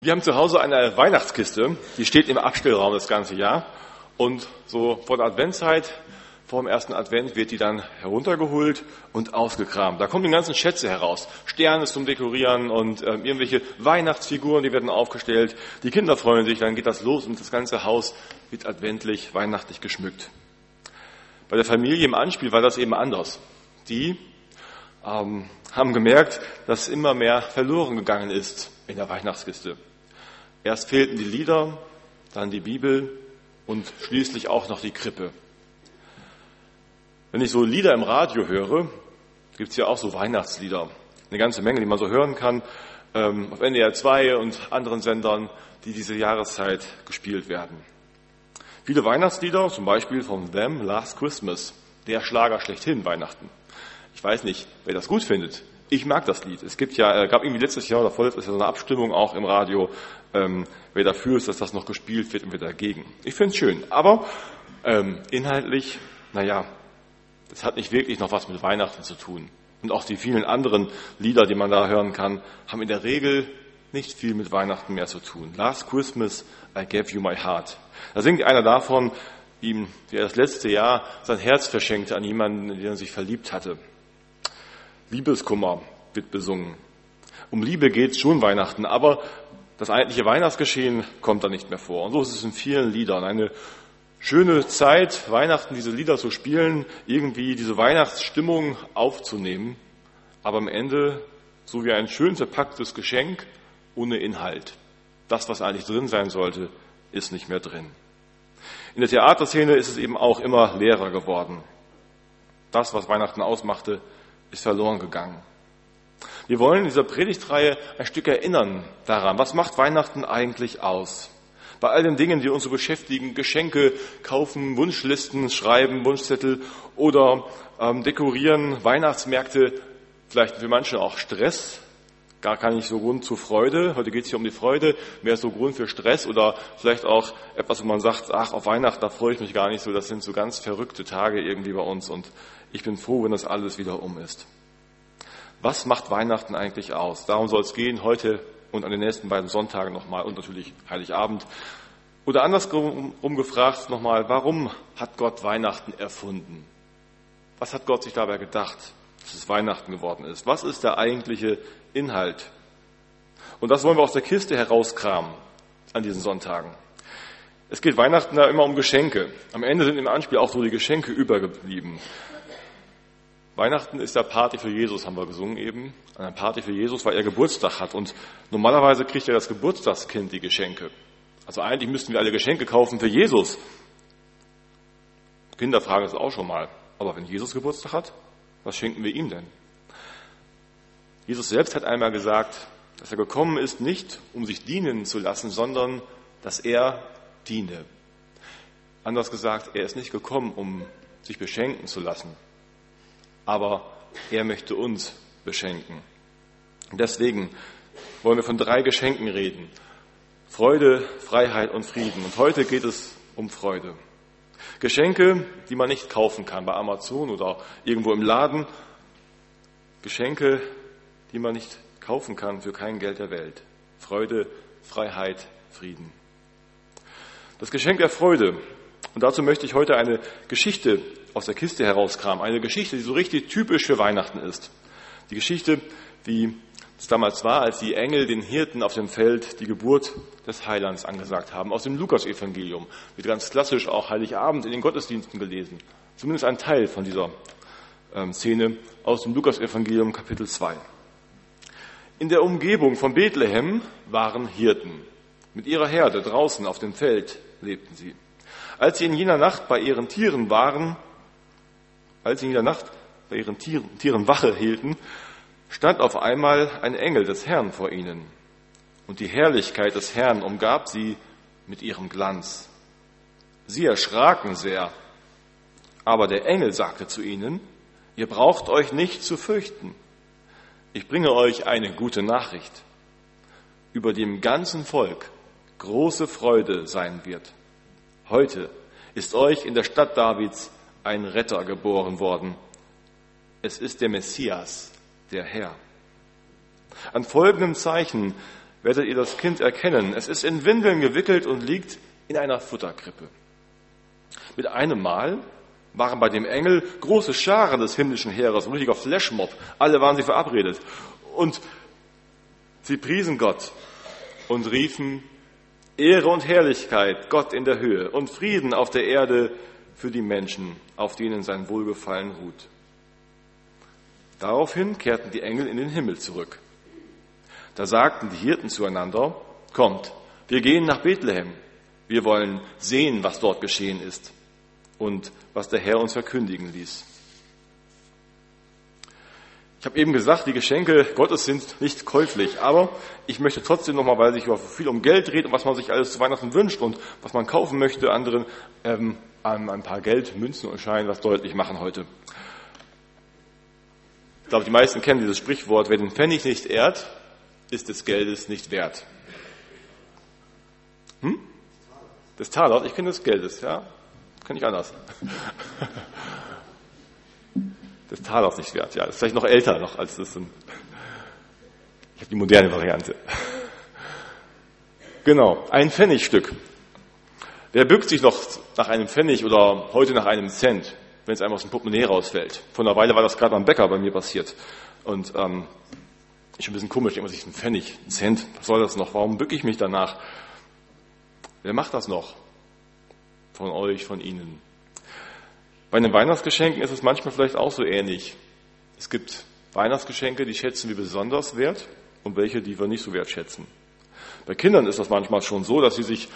Wir haben zu Hause eine Weihnachtskiste, die steht im Abstellraum das ganze Jahr. Und so vor der Adventszeit, vor dem ersten Advent, wird die dann heruntergeholt und ausgekramt. Da kommen die ganzen Schätze heraus. Sterne zum Dekorieren und äh, irgendwelche Weihnachtsfiguren, die werden aufgestellt. Die Kinder freuen sich, dann geht das los und das ganze Haus wird adventlich, weihnachtlich geschmückt. Bei der Familie im Anspiel war das eben anders. Die ähm, haben gemerkt, dass immer mehr verloren gegangen ist in der Weihnachtskiste. Erst fehlten die Lieder, dann die Bibel und schließlich auch noch die Krippe. Wenn ich so Lieder im Radio höre, gibt es ja auch so Weihnachtslieder. Eine ganze Menge, die man so hören kann, ähm, auf NDR 2 und anderen Sendern, die diese Jahreszeit gespielt werden. Viele Weihnachtslieder, zum Beispiel von Them Last Christmas, der Schlager schlechthin Weihnachten. Ich weiß nicht, wer das gut findet. Ich mag das Lied. Es gibt ja, äh, gab irgendwie letztes Jahr oder vorletztes Jahr so eine Abstimmung auch im Radio, ähm, wer dafür ist, dass das noch gespielt wird und wer dagegen. Ich finde es schön. Aber ähm, inhaltlich, naja, das hat nicht wirklich noch was mit Weihnachten zu tun. Und auch die vielen anderen Lieder, die man da hören kann, haben in der Regel nicht viel mit Weihnachten mehr zu tun. Last Christmas, I gave you my heart. Da singt einer davon, ihm, wie er das letzte Jahr sein Herz verschenkte an jemanden, in den er sich verliebt hatte. Liebeskummer wird besungen. Um Liebe geht schon Weihnachten, aber das eigentliche Weihnachtsgeschehen kommt da nicht mehr vor. Und so ist es in vielen Liedern. Eine schöne Zeit, Weihnachten diese Lieder zu spielen, irgendwie diese Weihnachtsstimmung aufzunehmen, aber am Ende so wie ein schön verpacktes Geschenk ohne Inhalt. Das, was eigentlich drin sein sollte, ist nicht mehr drin. In der Theaterszene ist es eben auch immer leerer geworden. Das, was Weihnachten ausmachte, ist verloren gegangen. Wir wollen in dieser Predigtreihe ein Stück erinnern daran, was macht Weihnachten eigentlich aus? Bei all den Dingen, die uns so beschäftigen, Geschenke kaufen, Wunschlisten schreiben, Wunschzettel oder ähm, dekorieren, Weihnachtsmärkte, vielleicht für manche auch Stress, gar kein nicht so Grund zur Freude. Heute geht es hier um die Freude, mehr so Grund für Stress oder vielleicht auch etwas, wo man sagt, ach, auf Weihnachten, da freue ich mich gar nicht so, das sind so ganz verrückte Tage irgendwie bei uns und ich bin froh, wenn das alles wieder um ist. Was macht Weihnachten eigentlich aus? Darum soll es gehen heute und an den nächsten beiden Sonntagen nochmal und natürlich Heiligabend. Oder andersrum gefragt nochmal, warum hat Gott Weihnachten erfunden? Was hat Gott sich dabei gedacht, dass es Weihnachten geworden ist? Was ist der eigentliche Inhalt? Und das wollen wir aus der Kiste herauskramen an diesen Sonntagen. Es geht Weihnachten da immer um Geschenke. Am Ende sind im Anspiel auch so die Geschenke übergeblieben. Weihnachten ist der Party für Jesus, haben wir gesungen eben. Eine Party für Jesus, weil er Geburtstag hat. Und normalerweise kriegt ja das Geburtstagskind die Geschenke. Also eigentlich müssten wir alle Geschenke kaufen für Jesus. Kinder fragen es auch schon mal. Aber wenn Jesus Geburtstag hat, was schenken wir ihm denn? Jesus selbst hat einmal gesagt, dass er gekommen ist, nicht um sich dienen zu lassen, sondern dass er diene. Anders gesagt, er ist nicht gekommen, um sich beschenken zu lassen, aber er möchte uns beschenken. deswegen wollen wir von drei Geschenken reden. Freude, Freiheit und Frieden. Und heute geht es um Freude. Geschenke, die man nicht kaufen kann bei Amazon oder irgendwo im Laden. Geschenke, die man nicht kaufen kann für kein Geld der Welt. Freude, Freiheit, Frieden. Das Geschenk der Freude. Und dazu möchte ich heute eine Geschichte aus der Kiste herauskramen. Eine Geschichte, die so richtig typisch für Weihnachten ist. Die Geschichte, wie es damals war, als die Engel den Hirten auf dem Feld die Geburt des Heilands angesagt haben. Aus dem Lukasevangelium. Wird ganz klassisch auch Heiligabend in den Gottesdiensten gelesen. Zumindest ein Teil von dieser ähm, Szene aus dem Lukasevangelium Kapitel 2. In der Umgebung von Bethlehem waren Hirten. Mit ihrer Herde draußen auf dem Feld lebten sie. Als sie in jener Nacht bei ihren Tieren waren, als sie in der Nacht bei ihren Tieren, Tieren Wache hielten, stand auf einmal ein Engel des Herrn vor ihnen. Und die Herrlichkeit des Herrn umgab sie mit ihrem Glanz. Sie erschraken sehr. Aber der Engel sagte zu ihnen, ihr braucht euch nicht zu fürchten. Ich bringe euch eine gute Nachricht, über dem ganzen Volk große Freude sein wird. Heute ist euch in der Stadt Davids ein Retter geboren worden. Es ist der Messias, der Herr. An folgendem Zeichen werdet ihr das Kind erkennen. Es ist in Windeln gewickelt und liegt in einer Futterkrippe. Mit einem Mal waren bei dem Engel große Scharen des himmlischen Heeres, ein richtiger Flashmob. Alle waren sie verabredet. Und sie priesen Gott und riefen Ehre und Herrlichkeit Gott in der Höhe und Frieden auf der Erde für die Menschen, auf denen sein Wohlgefallen ruht. Daraufhin kehrten die Engel in den Himmel zurück. Da sagten die Hirten zueinander, kommt, wir gehen nach Bethlehem. Wir wollen sehen, was dort geschehen ist und was der Herr uns verkündigen ließ. Ich habe eben gesagt, die Geschenke Gottes sind nicht käuflich, aber ich möchte trotzdem nochmal, weil sich viel um Geld dreht und was man sich alles zu Weihnachten wünscht und was man kaufen möchte, anderen ähm, ein paar Geld, Münzen und Scheine was deutlich machen heute. Ich glaube, die meisten kennen dieses Sprichwort, wer den Pfennig nicht ehrt, ist des Geldes nicht wert. Hm? Des Talers, ich kenne des Geldes, ja. Kann ich anders. Des Talers nicht wert, ja. Das ist vielleicht noch älter noch als das. Ich habe die moderne Variante. Genau, ein Pfennigstück. Wer bückt sich noch nach einem Pfennig oder heute nach einem Cent, wenn es einem aus dem Portemonnaie rausfällt? Vor einer Weile war das gerade am Bäcker bei mir passiert. Und ähm, ist ein bisschen komisch, immer sich ein Pfennig, ein Cent, was soll das noch? Warum bücke ich mich danach? Wer macht das noch? Von euch, von Ihnen. Bei den Weihnachtsgeschenken ist es manchmal vielleicht auch so ähnlich. Es gibt Weihnachtsgeschenke, die schätzen wir besonders wert und welche, die wir nicht so wertschätzen. Bei Kindern ist das manchmal schon so, dass sie sich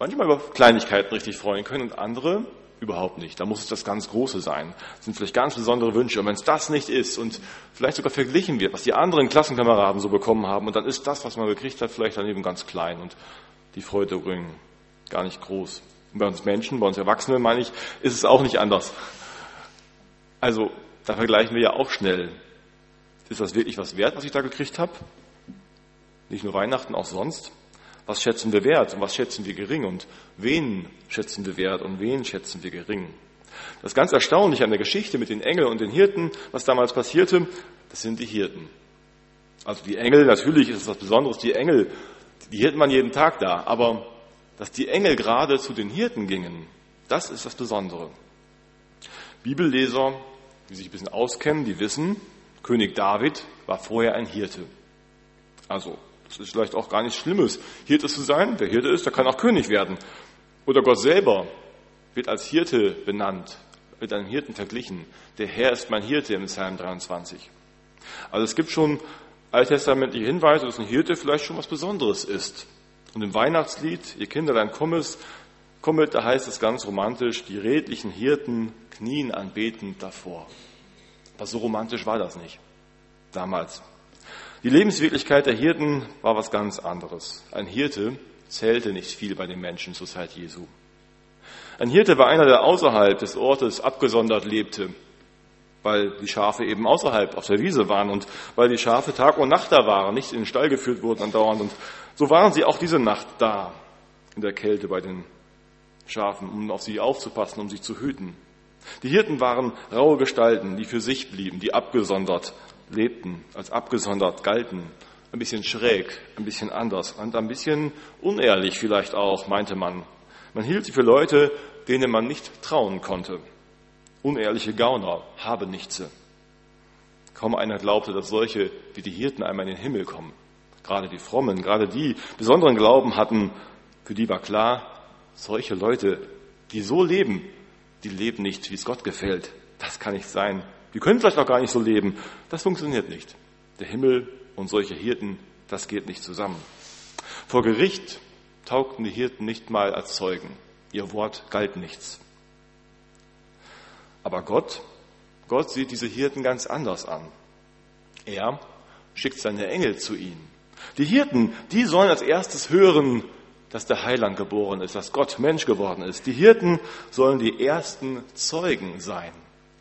manchmal über Kleinigkeiten richtig freuen können und andere überhaupt nicht. Da muss es das ganz Große sein. Das sind vielleicht ganz besondere Wünsche. Und wenn es das nicht ist und vielleicht sogar verglichen wird, was die anderen Klassenkameraden so bekommen haben, und dann ist das, was man gekriegt hat, vielleicht daneben ganz klein und die Freude bringen gar nicht groß. Und bei uns Menschen, bei uns Erwachsenen, meine ich, ist es auch nicht anders. Also, da vergleichen wir ja auch schnell. Ist das wirklich was wert, was ich da gekriegt habe? Nicht nur Weihnachten, auch sonst. Was schätzen wir wert und was schätzen wir gering und wen schätzen wir wert und wen schätzen wir gering? Das ganz Erstaunliche an der Geschichte mit den Engeln und den Hirten, was damals passierte, das sind die Hirten. Also die Engel, natürlich ist es was Besonderes, die Engel, die Hirten waren jeden Tag da, aber dass die Engel gerade zu den Hirten gingen, das ist das Besondere. Bibelleser, die sich ein bisschen auskennen, die wissen, König David war vorher ein Hirte. Also das ist vielleicht auch gar nichts Schlimmes, Hirte zu sein. Wer Hirte ist, der kann auch König werden. Oder Gott selber wird als Hirte benannt, mit einem Hirten verglichen. Der Herr ist mein Hirte im Psalm 23. Also es gibt schon alttestamentliche Hinweise, dass ein Hirte vielleicht schon was Besonderes ist. Und im Weihnachtslied, ihr Kinderlein kommet, kommet, da heißt es ganz romantisch, die redlichen Hirten knien anbetend davor. Aber so romantisch war das nicht damals. Die Lebenswirklichkeit der Hirten war was ganz anderes. Ein Hirte zählte nicht viel bei den Menschen zur Zeit Jesu. Ein Hirte war einer, der außerhalb des Ortes abgesondert lebte, weil die Schafe eben außerhalb auf der Wiese waren und weil die Schafe Tag und Nacht da waren, nicht in den Stall geführt wurden andauernd. Und so waren sie auch diese Nacht da, in der Kälte bei den Schafen, um auf sie aufzupassen, um sie zu hüten. Die Hirten waren raue Gestalten, die für sich blieben, die abgesondert lebten, als abgesondert galten, ein bisschen schräg, ein bisschen anders und ein bisschen unehrlich vielleicht auch, meinte man. Man hielt sie für Leute, denen man nicht trauen konnte. Unehrliche Gauner, habe nichts. Kaum einer glaubte, dass solche wie die Hirten einmal in den Himmel kommen. Gerade die Frommen, gerade die besonderen Glauben hatten, für die war klar, solche Leute, die so leben, die leben nicht, wie es Gott gefällt. Das kann nicht sein. Die können vielleicht auch gar nicht so leben. Das funktioniert nicht. Der Himmel und solche Hirten, das geht nicht zusammen. Vor Gericht taugten die Hirten nicht mal als Zeugen. Ihr Wort galt nichts. Aber Gott, Gott sieht diese Hirten ganz anders an. Er schickt seine Engel zu ihnen. Die Hirten, die sollen als erstes hören, dass der Heiland geboren ist, dass Gott Mensch geworden ist. Die Hirten sollen die ersten Zeugen sein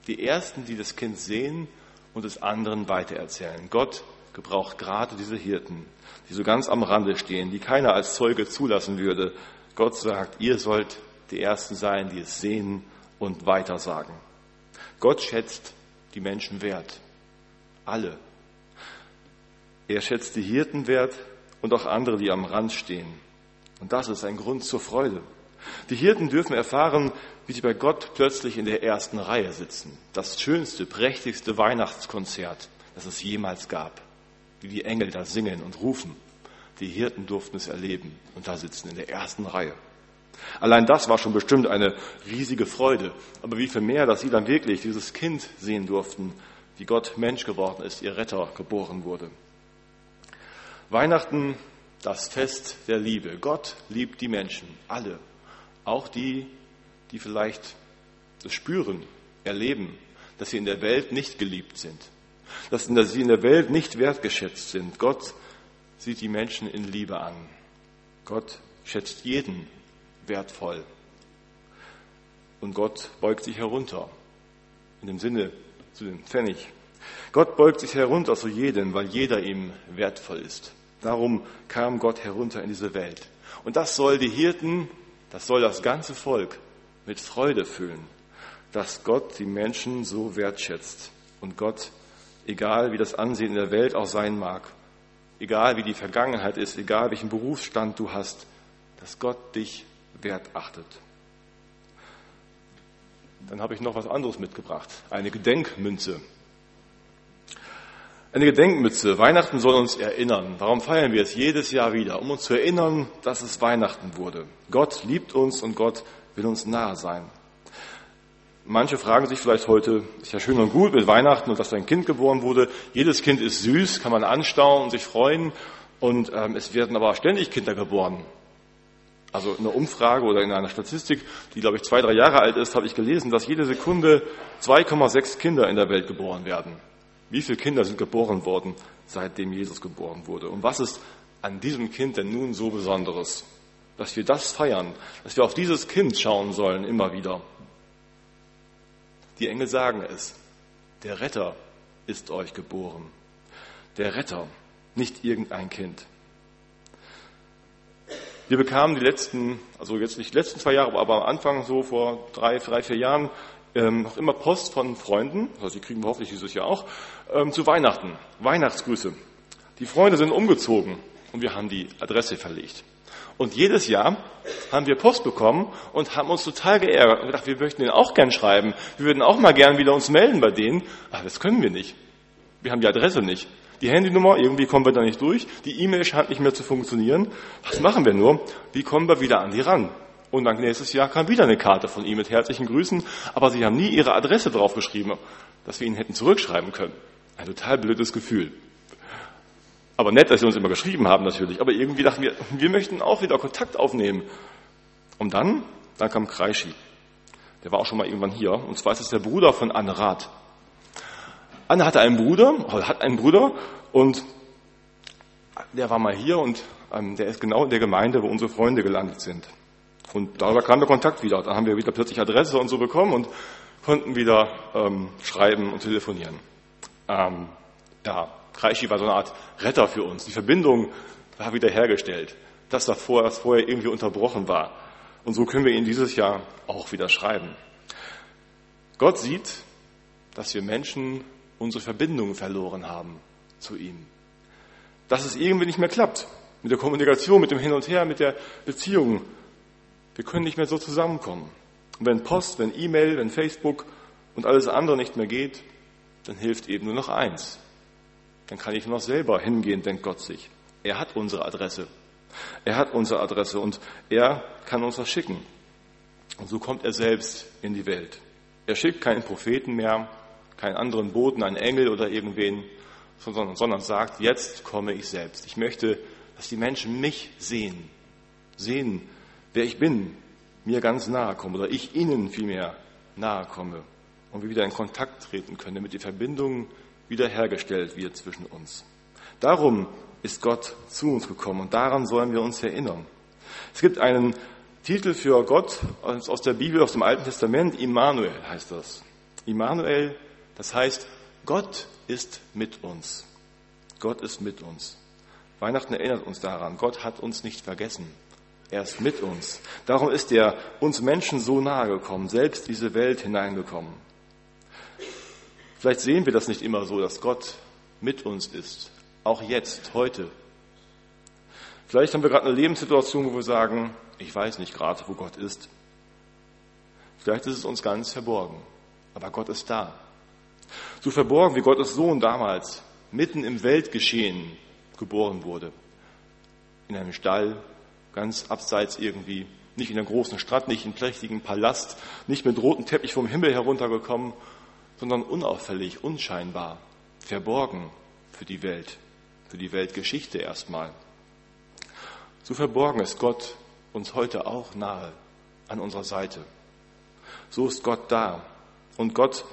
die Ersten, die das Kind sehen und es anderen weitererzählen. Gott gebraucht gerade diese Hirten, die so ganz am Rande stehen, die keiner als Zeuge zulassen würde. Gott sagt, ihr sollt die Ersten sein, die es sehen und weitersagen. Gott schätzt die Menschen wert. Alle. Er schätzt die Hirten wert und auch andere, die am Rand stehen. Und das ist ein Grund zur Freude. Die Hirten dürfen erfahren, wie sie bei Gott plötzlich in der ersten Reihe sitzen. Das schönste, prächtigste Weihnachtskonzert, das es jemals gab. Wie die Engel da singen und rufen. Die Hirten durften es erleben und da sitzen in der ersten Reihe. Allein das war schon bestimmt eine riesige Freude. Aber wie viel mehr, dass sie dann wirklich dieses Kind sehen durften, wie Gott Mensch geworden ist, ihr Retter geboren wurde. Weihnachten, das Fest der Liebe. Gott liebt die Menschen, alle. Auch die, die vielleicht das spüren, erleben, dass sie in der Welt nicht geliebt sind, dass sie in der Welt nicht wertgeschätzt sind. Gott sieht die Menschen in Liebe an. Gott schätzt jeden wertvoll. Und Gott beugt sich herunter. In dem Sinne zu dem Pfennig. Gott beugt sich herunter zu jedem, weil jeder ihm wertvoll ist. Darum kam Gott herunter in diese Welt. Und das soll die Hirten, das soll das ganze Volk mit Freude füllen, dass Gott die Menschen so wertschätzt. Und Gott, egal wie das Ansehen in der Welt auch sein mag, egal wie die Vergangenheit ist, egal welchen Berufsstand du hast, dass Gott dich wert achtet. Dann habe ich noch was anderes mitgebracht, eine Gedenkmünze. Eine Gedenkmütze. Weihnachten soll uns erinnern. Warum feiern wir es jedes Jahr wieder? Um uns zu erinnern, dass es Weihnachten wurde. Gott liebt uns und Gott will uns nahe sein. Manche fragen sich vielleicht heute, ist ja schön und gut mit Weihnachten und dass ein Kind geboren wurde. Jedes Kind ist süß, kann man anstauen und sich freuen. Und ähm, es werden aber ständig Kinder geboren. Also in einer Umfrage oder in einer Statistik, die glaube ich zwei, drei Jahre alt ist, habe ich gelesen, dass jede Sekunde 2,6 Kinder in der Welt geboren werden. Wie viele Kinder sind geboren worden, seitdem Jesus geboren wurde? Und was ist an diesem Kind denn nun so Besonderes? Dass wir das feiern, dass wir auf dieses Kind schauen sollen immer wieder. Die Engel sagen es. Der Retter ist euch geboren. Der Retter, nicht irgendein Kind. Wir bekamen die letzten, also jetzt nicht die letzten zwei Jahre, aber am Anfang so vor drei, drei vier Jahren ähm, noch immer Post von Freunden, also die kriegen wir hoffentlich dieses Jahr auch, ähm, zu Weihnachten. Weihnachtsgrüße. Die Freunde sind umgezogen und wir haben die Adresse verlegt. Und jedes Jahr haben wir Post bekommen und haben uns total geärgert und gedacht, wir möchten denen auch gern schreiben. Wir würden auch mal gern wieder uns melden bei denen. Aber das können wir nicht. Wir haben die Adresse nicht. Die Handynummer, irgendwie kommen wir da nicht durch. Die E-Mail scheint nicht mehr zu funktionieren. Was machen wir nur? Wie kommen wir wieder an die ran? Und dann nächstes Jahr kam wieder eine Karte von ihm mit herzlichen Grüßen, aber sie haben nie ihre Adresse draufgeschrieben, dass wir ihnen hätten zurückschreiben können. Ein total blödes Gefühl. Aber nett, dass sie uns immer geschrieben haben natürlich. Aber irgendwie dachten wir, wir möchten auch wieder Kontakt aufnehmen. Und dann, dann kam Kreischi. Der war auch schon mal irgendwann hier. Und zwar ist es der Bruder von Anne Rath. Anne hatte einen Bruder, hat einen Bruder und der war mal hier und ähm, der ist genau in der Gemeinde, wo unsere Freunde gelandet sind. Und darüber kam der Kontakt wieder. Dann haben wir wieder plötzlich Adresse und so bekommen und konnten wieder ähm, schreiben und telefonieren. Ähm, ja, Kreischi war so eine Art Retter für uns. Die Verbindung war wieder hergestellt. Das davor, was vorher irgendwie unterbrochen war. Und so können wir ihn dieses Jahr auch wieder schreiben. Gott sieht, dass wir Menschen unsere Verbindung verloren haben zu ihm. Dass es irgendwie nicht mehr klappt mit der Kommunikation, mit dem Hin und Her, mit der Beziehung wir können nicht mehr so zusammenkommen. Und wenn Post, wenn E-Mail, wenn Facebook und alles andere nicht mehr geht, dann hilft eben nur noch eins. Dann kann ich noch selber hingehen, denkt Gott sich. Er hat unsere Adresse. Er hat unsere Adresse und er kann uns das schicken. Und so kommt er selbst in die Welt. Er schickt keinen Propheten mehr, keinen anderen Boten, einen Engel oder irgendwen, sondern, sondern sagt, jetzt komme ich selbst. Ich möchte, dass die Menschen mich sehen. Sehen, wer ich bin, mir ganz nahe komme oder ich ihnen vielmehr nahe komme und wir wieder in Kontakt treten können, damit die Verbindung wiederhergestellt wird zwischen uns. Darum ist Gott zu uns gekommen und daran sollen wir uns erinnern. Es gibt einen Titel für Gott aus der Bibel, aus dem Alten Testament, Immanuel heißt das. Immanuel, das heißt, Gott ist mit uns. Gott ist mit uns. Weihnachten erinnert uns daran, Gott hat uns nicht vergessen. Er ist mit uns. Darum ist er uns Menschen so nahe gekommen, selbst diese Welt hineingekommen. Vielleicht sehen wir das nicht immer so, dass Gott mit uns ist. Auch jetzt, heute. Vielleicht haben wir gerade eine Lebenssituation, wo wir sagen, ich weiß nicht gerade, wo Gott ist. Vielleicht ist es uns ganz verborgen, aber Gott ist da. So verborgen, wie Gottes Sohn damals mitten im Weltgeschehen geboren wurde. In einem Stall, ganz abseits irgendwie, nicht in einer großen Stadt, nicht in einem prächtigen Palast, nicht mit rotem Teppich vom Himmel heruntergekommen, sondern unauffällig, unscheinbar, verborgen für die Welt, für die Weltgeschichte erstmal. So verborgen ist Gott uns heute auch nahe an unserer Seite. So ist Gott da. Und Gott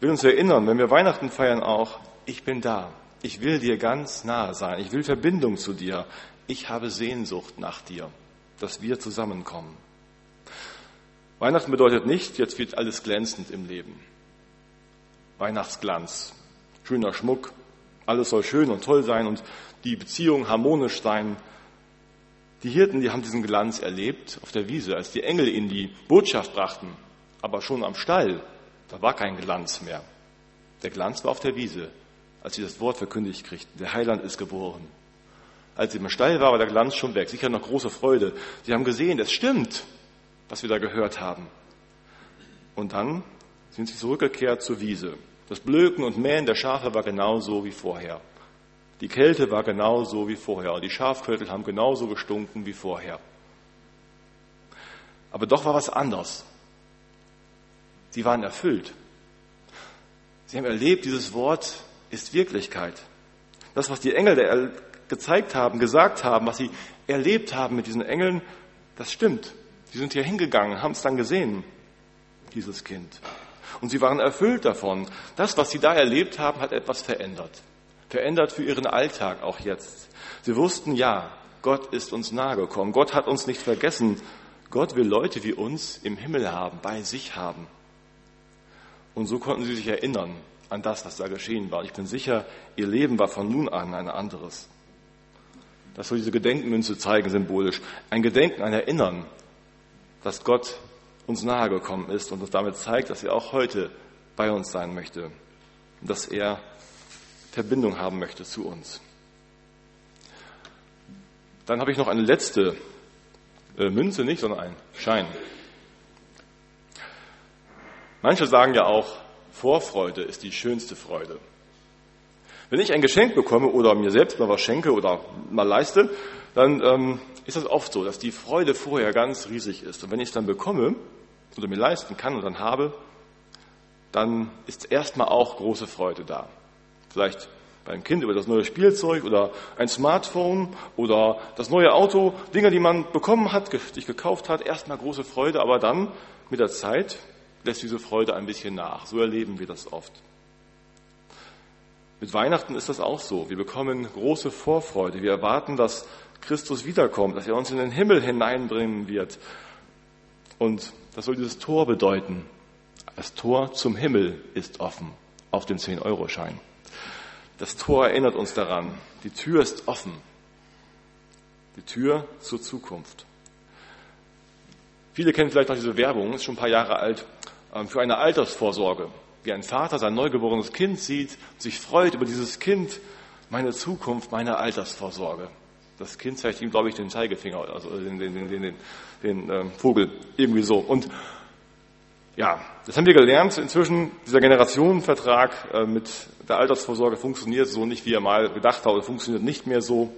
will uns erinnern, wenn wir Weihnachten feiern auch, ich bin da. Ich will dir ganz nahe sein. Ich will Verbindung zu dir. Ich habe Sehnsucht nach dir, dass wir zusammenkommen. Weihnachten bedeutet nicht, jetzt wird alles glänzend im Leben. Weihnachtsglanz, schöner Schmuck, alles soll schön und toll sein und die Beziehung harmonisch sein. Die Hirten, die haben diesen Glanz erlebt auf der Wiese, als die Engel ihnen die Botschaft brachten. Aber schon am Stall, da war kein Glanz mehr. Der Glanz war auf der Wiese, als sie das Wort verkündigt kriegten. Der Heiland ist geboren. Als sie im Stall war, war der Glanz schon weg. Sicher noch große Freude. Sie haben gesehen, es stimmt, was wir da gehört haben. Und dann sind sie zurückgekehrt zur Wiese. Das Blöken und Mähen der Schafe war genauso wie vorher. Die Kälte war genauso wie vorher. Und die Schafköttel haben genauso gestunken wie vorher. Aber doch war was anders. Sie waren erfüllt. Sie haben erlebt, dieses Wort ist Wirklichkeit. Das, was die Engel gezeigt haben, gesagt haben, was sie erlebt haben mit diesen Engeln, das stimmt. Sie sind hier hingegangen, haben es dann gesehen, dieses Kind. Und sie waren erfüllt davon. Das, was sie da erlebt haben, hat etwas verändert. Verändert für ihren Alltag auch jetzt. Sie wussten, ja, Gott ist uns nahegekommen. Gott hat uns nicht vergessen. Gott will Leute wie uns im Himmel haben, bei sich haben. Und so konnten sie sich erinnern an das, was da geschehen war. Ich bin sicher, ihr Leben war von nun an ein anderes. Das soll diese Gedenkmünze zeigen, symbolisch. Ein Gedenken, ein Erinnern, dass Gott uns nahegekommen ist und uns damit zeigt, dass er auch heute bei uns sein möchte und dass er Verbindung haben möchte zu uns. Dann habe ich noch eine letzte äh, Münze, nicht, sondern einen Schein. Manche sagen ja auch, Vorfreude ist die schönste Freude. Wenn ich ein Geschenk bekomme oder mir selbst mal was schenke oder mal leiste, dann ähm, ist das oft so, dass die Freude vorher ganz riesig ist. Und wenn ich es dann bekomme oder mir leisten kann und dann habe, dann ist erstmal auch große Freude da. Vielleicht beim Kind über das neue Spielzeug oder ein Smartphone oder das neue Auto, Dinge, die man bekommen hat, sich gekauft hat, erstmal große Freude, aber dann mit der Zeit lässt diese Freude ein bisschen nach. So erleben wir das oft. Mit Weihnachten ist das auch so. Wir bekommen große Vorfreude. Wir erwarten, dass Christus wiederkommt, dass er uns in den Himmel hineinbringen wird. Und das soll dieses Tor bedeuten. Das Tor zum Himmel ist offen auf dem 10-Euro-Schein. Das Tor erinnert uns daran. Die Tür ist offen. Die Tür zur Zukunft. Viele kennen vielleicht auch diese Werbung, ist schon ein paar Jahre alt, ähm, für eine Altersvorsorge. Wie ein Vater sein neugeborenes Kind sieht, sich freut über dieses Kind, meine Zukunft, meine Altersvorsorge. Das Kind zeigt ihm, glaube ich, den Zeigefinger, also den, den, den, den, den ähm, Vogel, irgendwie so. Und ja, das haben wir gelernt. Inzwischen, dieser Generationenvertrag äh, mit der Altersvorsorge funktioniert so nicht, wie er mal gedacht hat, oder funktioniert nicht mehr so.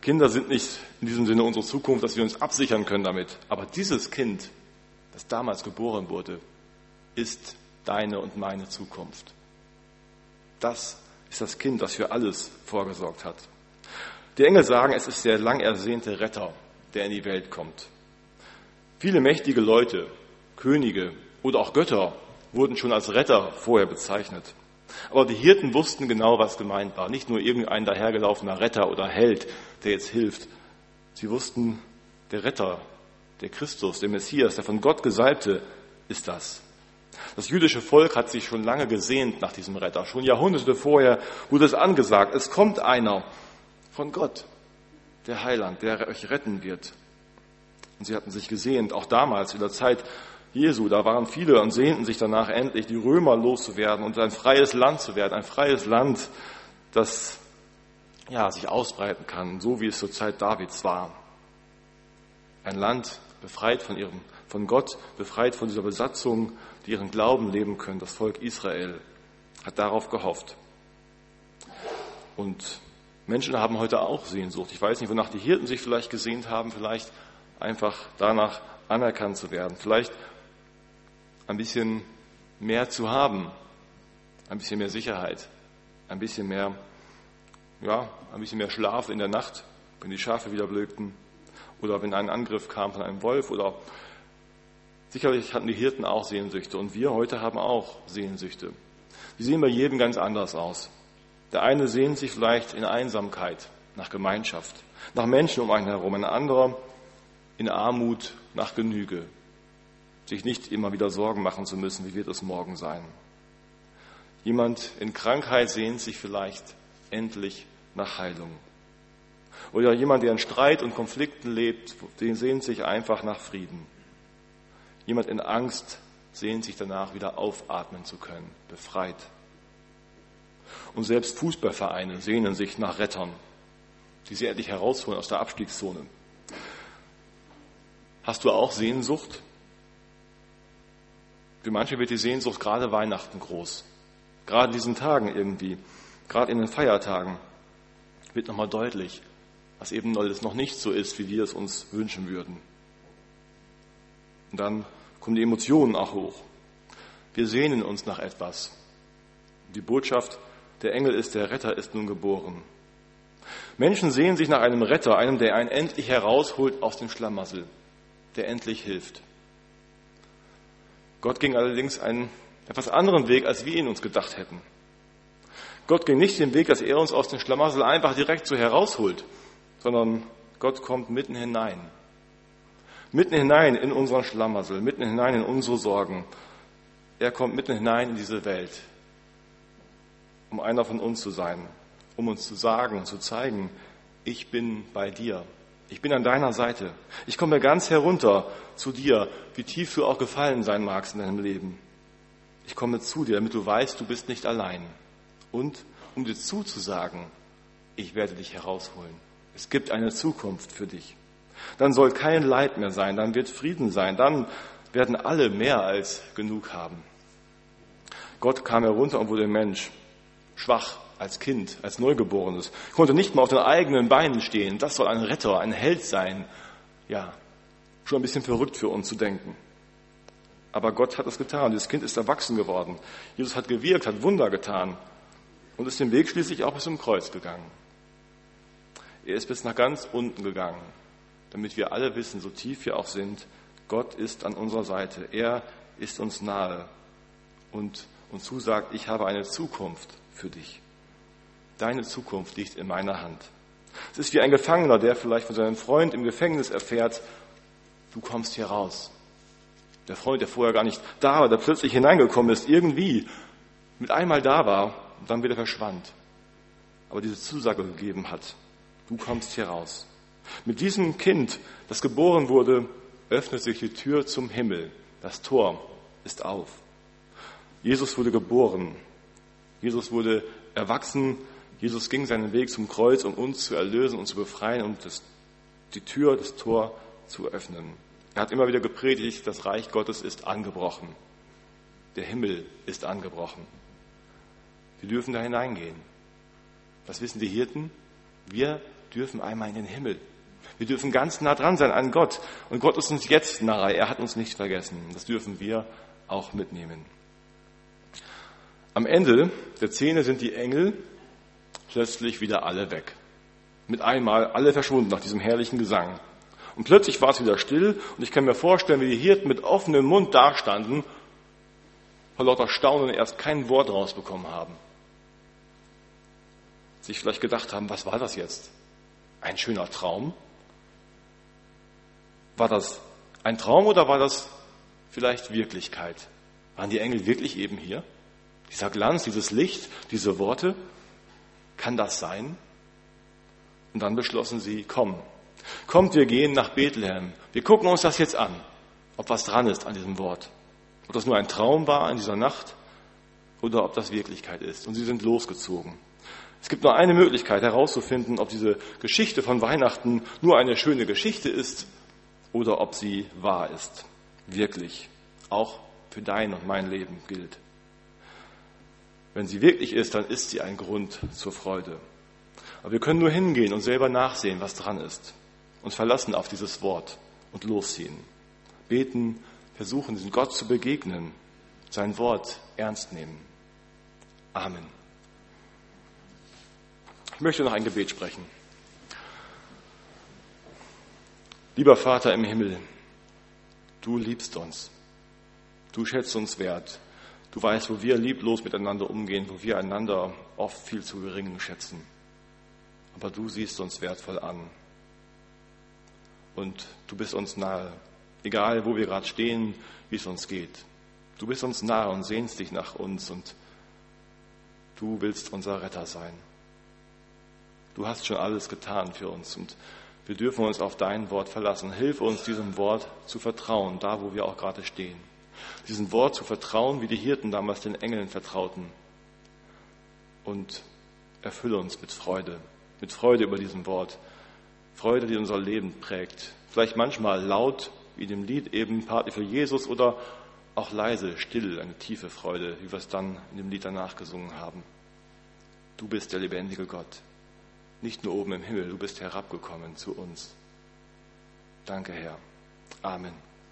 Kinder sind nicht in diesem Sinne unsere Zukunft, dass wir uns absichern können damit. Aber dieses Kind, das damals geboren wurde, ist deine und meine Zukunft. Das ist das Kind, das für alles vorgesorgt hat. Die Engel sagen, es ist der lang ersehnte Retter, der in die Welt kommt. Viele mächtige Leute, Könige oder auch Götter wurden schon als Retter vorher bezeichnet. Aber die Hirten wussten genau, was gemeint war. Nicht nur irgendein dahergelaufener Retter oder Held, der jetzt hilft. Sie wussten, der Retter, der Christus, der Messias, der von Gott Gesalbte, ist das. Das jüdische Volk hat sich schon lange gesehnt nach diesem Retter. Schon Jahrhunderte vorher wurde es angesagt, es kommt einer von Gott, der Heiland, der euch retten wird. Und sie hatten sich gesehnt, auch damals in der Zeit Jesu, da waren viele und sehnten sich danach endlich, die Römer loszuwerden und ein freies Land zu werden, ein freies Land, das ja, sich ausbreiten kann, so wie es zur Zeit Davids war. Ein Land befreit von ihrem, von Gott, befreit von dieser Besatzung, die ihren Glauben leben können. Das Volk Israel hat darauf gehofft. Und Menschen haben heute auch Sehnsucht. Ich weiß nicht, wonach die Hirten sich vielleicht gesehnt haben, vielleicht einfach danach anerkannt zu werden, vielleicht ein bisschen mehr zu haben, ein bisschen mehr Sicherheit, ein bisschen mehr, ja, ein bisschen mehr Schlaf in der Nacht, wenn die Schafe wieder blökten oder wenn ein Angriff kam von einem Wolf oder sicherlich hatten die Hirten auch Sehnsüchte und wir heute haben auch Sehnsüchte. Die sehen bei jedem ganz anders aus. Der eine sehnt sich vielleicht in Einsamkeit nach Gemeinschaft, nach Menschen um einen herum, ein anderer in Armut nach Genüge, sich nicht immer wieder Sorgen machen zu müssen, wie wird es morgen sein. Jemand in Krankheit sehnt sich vielleicht endlich nach Heilung. Oder jemand, der in Streit und Konflikten lebt, den sehnt sich einfach nach Frieden. Jemand in Angst sehnt sich danach wieder aufatmen zu können, befreit. Und selbst Fußballvereine sehnen sich nach Rettern, die sie endlich herausholen aus der Abstiegszone. Hast du auch Sehnsucht? Für manche wird die Sehnsucht gerade Weihnachten groß. Gerade in diesen Tagen irgendwie, gerade in den Feiertagen wird nochmal deutlich, was eben alles noch nicht so ist, wie wir es uns wünschen würden. Und dann kommen die Emotionen auch hoch. Wir sehnen uns nach etwas. Die Botschaft, der Engel ist der Retter, ist nun geboren. Menschen sehen sich nach einem Retter, einem, der einen endlich herausholt aus dem Schlamassel der endlich hilft. Gott ging allerdings einen etwas anderen Weg, als wir ihn uns gedacht hätten. Gott ging nicht den Weg, dass er uns aus dem Schlamassel einfach direkt so herausholt, sondern Gott kommt mitten hinein. Mitten hinein in unseren Schlamassel, mitten hinein in unsere Sorgen. Er kommt mitten hinein in diese Welt, um einer von uns zu sein, um uns zu sagen und zu zeigen, ich bin bei dir. Ich bin an deiner Seite. Ich komme ganz herunter zu dir, wie tief du auch gefallen sein magst in deinem Leben. Ich komme zu dir, damit du weißt, du bist nicht allein. Und um dir zuzusagen, ich werde dich herausholen. Es gibt eine Zukunft für dich. Dann soll kein Leid mehr sein, dann wird Frieden sein, dann werden alle mehr als genug haben. Gott kam herunter und wurde Mensch, schwach, als Kind, als Neugeborenes, konnte nicht mal auf den eigenen Beinen stehen. Das soll ein Retter, ein Held sein. Ja, schon ein bisschen verrückt für uns zu denken. Aber Gott hat es getan. Dieses Kind ist erwachsen geworden. Jesus hat gewirkt, hat Wunder getan und ist den Weg schließlich auch bis zum Kreuz gegangen. Er ist bis nach ganz unten gegangen, damit wir alle wissen, so tief wir auch sind, Gott ist an unserer Seite. Er ist uns nahe und uns zusagt, ich habe eine Zukunft für dich. Deine Zukunft liegt in meiner Hand. Es ist wie ein Gefangener, der vielleicht von seinem Freund im Gefängnis erfährt, du kommst hier raus. Der Freund, der vorher gar nicht da war, der plötzlich hineingekommen ist, irgendwie mit einmal da war und dann wieder verschwand. Aber diese Zusage gegeben hat, du kommst hier raus. Mit diesem Kind, das geboren wurde, öffnet sich die Tür zum Himmel. Das Tor ist auf. Jesus wurde geboren. Jesus wurde erwachsen Jesus ging seinen Weg zum Kreuz, um uns zu erlösen und zu befreien und das, die Tür, das Tor zu öffnen. Er hat immer wieder gepredigt, das Reich Gottes ist angebrochen. Der Himmel ist angebrochen. Wir dürfen da hineingehen. Was wissen die Hirten? Wir dürfen einmal in den Himmel. Wir dürfen ganz nah dran sein an Gott. Und Gott ist uns jetzt nahe. Er hat uns nicht vergessen. Das dürfen wir auch mitnehmen. Am Ende der Szene sind die Engel plötzlich wieder alle weg. Mit einmal alle verschwunden nach diesem herrlichen Gesang. Und plötzlich war es wieder still und ich kann mir vorstellen, wie die Hirten mit offenem Mund dastanden, vor lauter Staunen erst kein Wort rausbekommen haben. Sich vielleicht gedacht haben, was war das jetzt? Ein schöner Traum? War das ein Traum oder war das vielleicht Wirklichkeit? Waren die Engel wirklich eben hier? Dieser Glanz, dieses Licht, diese Worte? Kann das sein? Und dann beschlossen sie, komm, kommt, wir gehen nach Bethlehem. Wir gucken uns das jetzt an, ob was dran ist an diesem Wort. Ob das nur ein Traum war in dieser Nacht oder ob das Wirklichkeit ist. Und sie sind losgezogen. Es gibt nur eine Möglichkeit herauszufinden, ob diese Geschichte von Weihnachten nur eine schöne Geschichte ist oder ob sie wahr ist. Wirklich. Auch für dein und mein Leben gilt. Wenn sie wirklich ist, dann ist sie ein Grund zur Freude. Aber wir können nur hingehen und selber nachsehen, was dran ist. Uns verlassen auf dieses Wort und losziehen. Beten, versuchen, diesem Gott zu begegnen, sein Wort ernst nehmen. Amen. Ich möchte noch ein Gebet sprechen. Lieber Vater im Himmel, du liebst uns. Du schätzt uns wert. Du weißt, wo wir lieblos miteinander umgehen, wo wir einander oft viel zu gering schätzen. Aber du siehst uns wertvoll an. Und du bist uns nahe, egal wo wir gerade stehen, wie es uns geht. Du bist uns nahe und sehnst dich nach uns und du willst unser Retter sein. Du hast schon alles getan für uns und wir dürfen uns auf dein Wort verlassen. Hilf uns, diesem Wort zu vertrauen, da wo wir auch gerade stehen. Diesem Wort zu vertrauen, wie die Hirten damals den Engeln vertrauten. Und erfülle uns mit Freude, mit Freude über diesem Wort. Freude, die unser Leben prägt. Vielleicht manchmal laut, wie dem Lied eben Party für Jesus oder auch leise, still, eine tiefe Freude, wie wir es dann in dem Lied danach gesungen haben. Du bist der lebendige Gott. Nicht nur oben im Himmel, du bist herabgekommen zu uns. Danke, Herr. Amen.